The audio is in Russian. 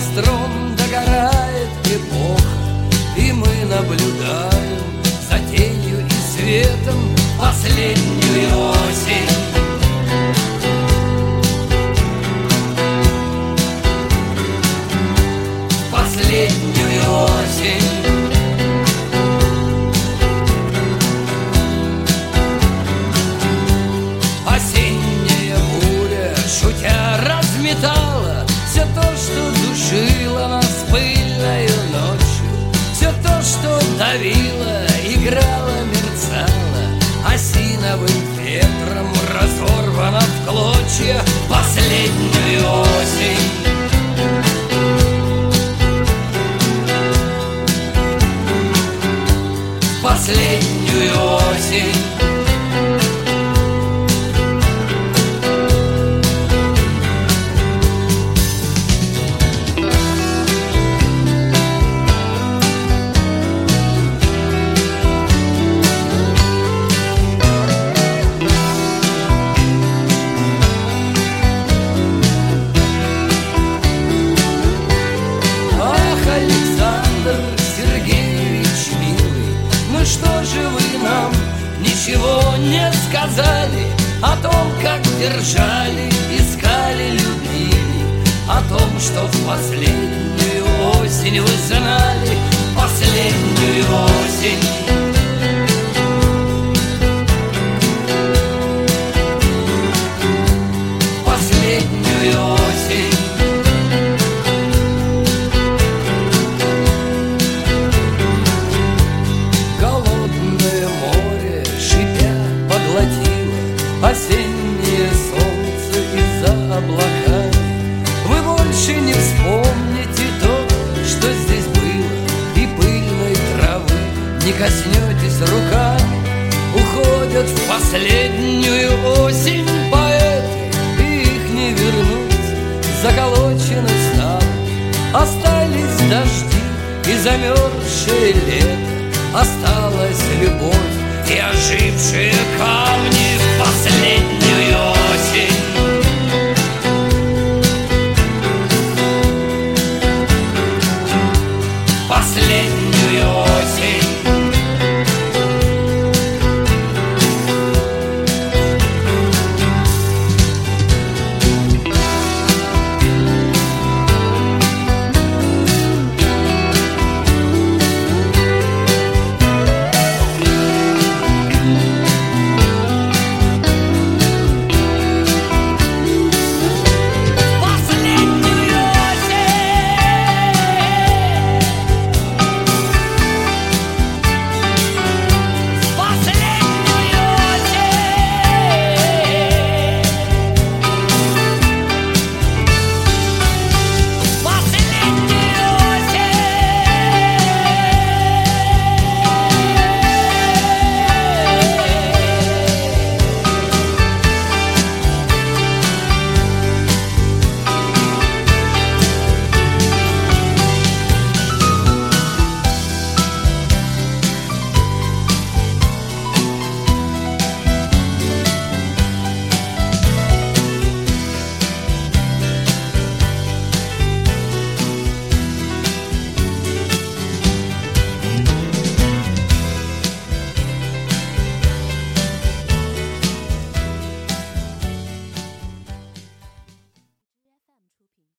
костром догорает эпох, И мы наблюдаем за тенью и светом последнюю осень. Последнюю осень. Осенняя буря, шутя, разметала последнюю осень же вы нам. Ничего не сказали О том, как держали, искали, любили О том, что в последнюю осень вы знали Последнюю осень Осеннее солнце из-за облаками Вы больше не вспомните то, что здесь было И пыльной травы. Не коснетесь руками Уходят в последнюю осень поэты. И их не вернуть, заколочены стало Остались дожди и замерзшее лето. Осталась любовь и ожившие камни